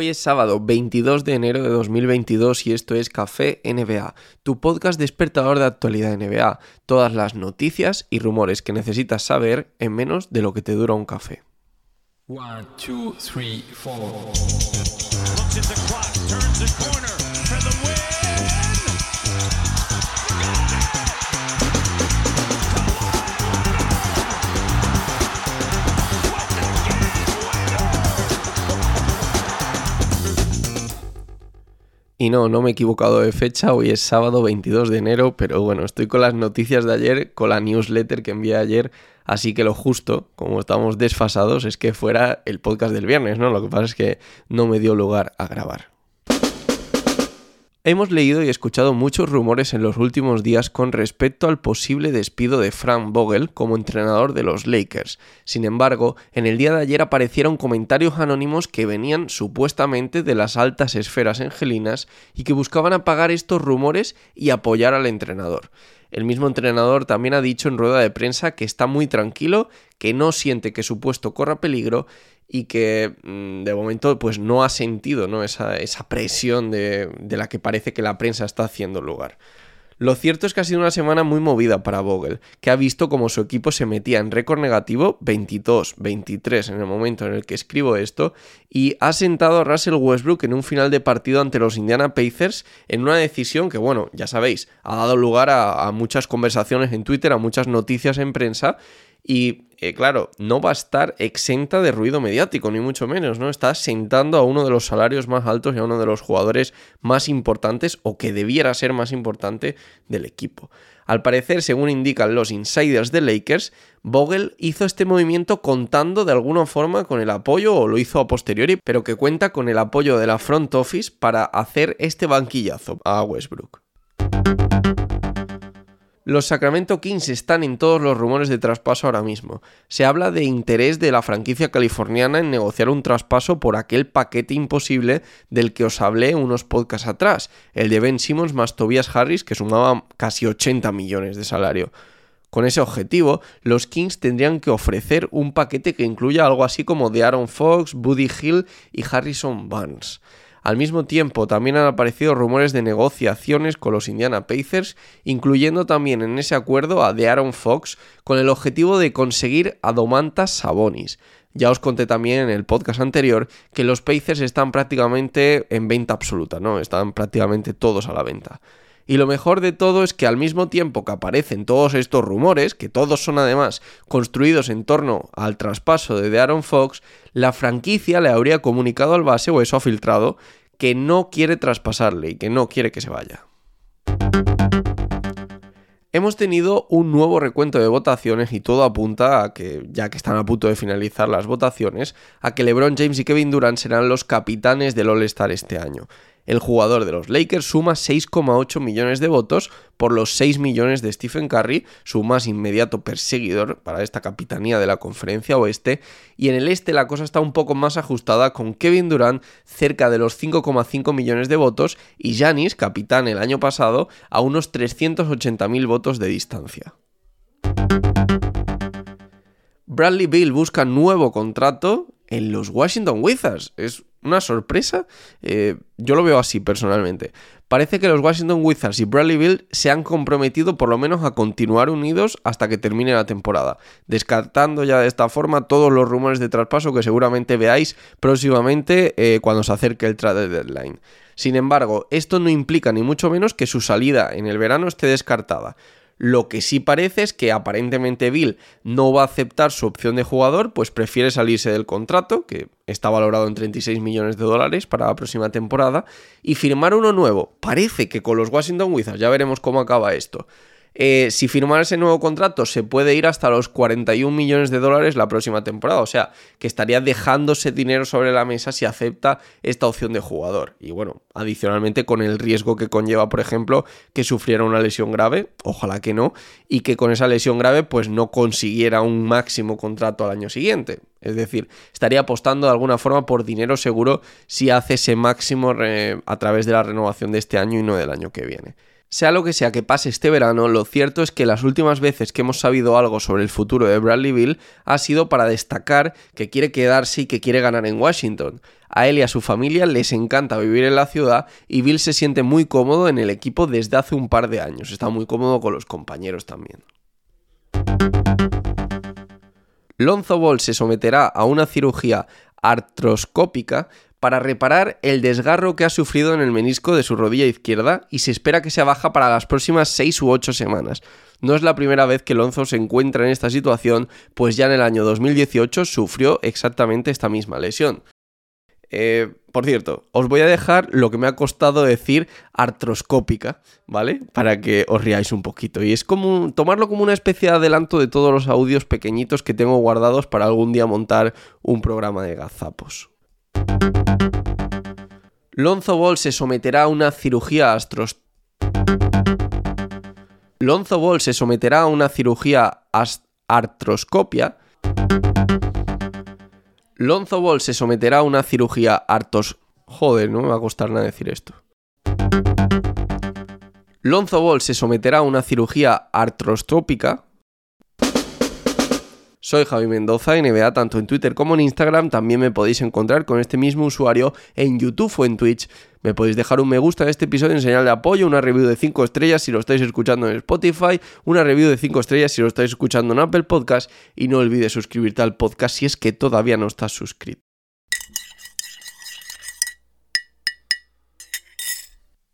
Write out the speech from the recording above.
Hoy es sábado 22 de enero de 2022 y esto es Café NBA, tu podcast despertador de actualidad NBA, todas las noticias y rumores que necesitas saber en menos de lo que te dura un café. No, no me he equivocado de fecha, hoy es sábado 22 de enero, pero bueno, estoy con las noticias de ayer, con la newsletter que envié ayer, así que lo justo, como estamos desfasados, es que fuera el podcast del viernes, ¿no? Lo que pasa es que no me dio lugar a grabar. Hemos leído y escuchado muchos rumores en los últimos días con respecto al posible despido de Frank Vogel como entrenador de los Lakers. Sin embargo, en el día de ayer aparecieron comentarios anónimos que venían supuestamente de las altas esferas angelinas y que buscaban apagar estos rumores y apoyar al entrenador. El mismo entrenador también ha dicho en rueda de prensa que está muy tranquilo, que no siente que su puesto corra peligro y que mm, de momento pues no ha sentido ¿no? Esa, esa presión de, de, la que parece que la prensa está haciendo lugar. Lo cierto es que ha sido una semana muy movida para Vogel, que ha visto como su equipo se metía en récord negativo 22-23 en el momento en el que escribo esto y ha sentado a Russell Westbrook en un final de partido ante los Indiana Pacers en una decisión que, bueno, ya sabéis, ha dado lugar a, a muchas conversaciones en Twitter, a muchas noticias en prensa y eh, claro, no va a estar exenta de ruido mediático, ni mucho menos, ¿no? Está sentando a uno de los salarios más altos y a uno de los jugadores más importantes, o que debiera ser más importante, del equipo. Al parecer, según indican los insiders de Lakers, Vogel hizo este movimiento contando de alguna forma con el apoyo, o lo hizo a posteriori, pero que cuenta con el apoyo de la front office para hacer este banquillazo a Westbrook. Los Sacramento Kings están en todos los rumores de traspaso ahora mismo. Se habla de interés de la franquicia californiana en negociar un traspaso por aquel paquete imposible del que os hablé unos podcasts atrás, el de Ben Simmons más Tobias Harris, que sumaba casi 80 millones de salario. Con ese objetivo, los Kings tendrían que ofrecer un paquete que incluya algo así como de Aaron Fox, Buddy Hill y Harrison Barnes. Al mismo tiempo, también han aparecido rumores de negociaciones con los Indiana Pacers, incluyendo también en ese acuerdo a De'Aaron Fox con el objetivo de conseguir a Domantas Sabonis. Ya os conté también en el podcast anterior que los Pacers están prácticamente en venta absoluta, ¿no? Están prácticamente todos a la venta. Y lo mejor de todo es que al mismo tiempo que aparecen todos estos rumores, que todos son además construidos en torno al traspaso de Aaron Fox, la franquicia le habría comunicado al base, o eso ha filtrado, que no quiere traspasarle y que no quiere que se vaya. Hemos tenido un nuevo recuento de votaciones y todo apunta a que, ya que están a punto de finalizar las votaciones, a que LeBron James y Kevin Durant serán los capitanes del All-Star este año el jugador de los Lakers suma 6,8 millones de votos por los 6 millones de Stephen Curry, su más inmediato perseguidor para esta capitanía de la conferencia oeste, y en el este la cosa está un poco más ajustada con Kevin Durant cerca de los 5,5 millones de votos y Janis, capitán el año pasado, a unos 380.000 votos de distancia. Bradley Bill busca nuevo contrato en los Washington Wizards. Es una sorpresa. Eh, yo lo veo así personalmente. Parece que los Washington Wizards y Bradley Bill se han comprometido por lo menos a continuar unidos hasta que termine la temporada, descartando ya de esta forma todos los rumores de traspaso que seguramente veáis próximamente eh, cuando se acerque el trade deadline. Sin embargo, esto no implica ni mucho menos que su salida en el verano esté descartada. Lo que sí parece es que aparentemente Bill no va a aceptar su opción de jugador, pues prefiere salirse del contrato, que está valorado en 36 millones de dólares para la próxima temporada, y firmar uno nuevo. Parece que con los Washington Wizards, ya veremos cómo acaba esto. Eh, si firmar ese nuevo contrato se puede ir hasta los 41 millones de dólares la próxima temporada. O sea, que estaría dejándose dinero sobre la mesa si acepta esta opción de jugador. Y bueno, adicionalmente con el riesgo que conlleva, por ejemplo, que sufriera una lesión grave, ojalá que no, y que con esa lesión grave pues no consiguiera un máximo contrato al año siguiente. Es decir, estaría apostando de alguna forma por dinero seguro si hace ese máximo a través de la renovación de este año y no del año que viene. Sea lo que sea que pase este verano, lo cierto es que las últimas veces que hemos sabido algo sobre el futuro de Bradley Bill ha sido para destacar que quiere quedarse y que quiere ganar en Washington. A él y a su familia les encanta vivir en la ciudad y Bill se siente muy cómodo en el equipo desde hace un par de años. Está muy cómodo con los compañeros también. Lonzo Ball se someterá a una cirugía artroscópica para reparar el desgarro que ha sufrido en el menisco de su rodilla izquierda y se espera que sea baja para las próximas 6 u 8 semanas. No es la primera vez que Lonzo se encuentra en esta situación, pues ya en el año 2018 sufrió exactamente esta misma lesión. Eh, por cierto, os voy a dejar lo que me ha costado decir artroscópica, ¿vale? Para que os riáis un poquito. Y es como tomarlo como una especie de adelanto de todos los audios pequeñitos que tengo guardados para algún día montar un programa de gazapos. Lonzo Ball se someterá a una cirugía astros... Lonzo Ball se someterá a una cirugía artroscopia. Lonzo Ball se someterá a una cirugía artos... Joder, no me va a costar nada decir esto. Lonzo Ball se someterá a una cirugía artrostópica soy Javi Mendoza, NBA, tanto en Twitter como en Instagram. También me podéis encontrar con este mismo usuario en YouTube o en Twitch. Me podéis dejar un me gusta en este episodio en señal de apoyo, una review de 5 estrellas si lo estáis escuchando en Spotify, una review de 5 estrellas si lo estáis escuchando en Apple Podcast y no olvides suscribirte al podcast si es que todavía no estás suscrito.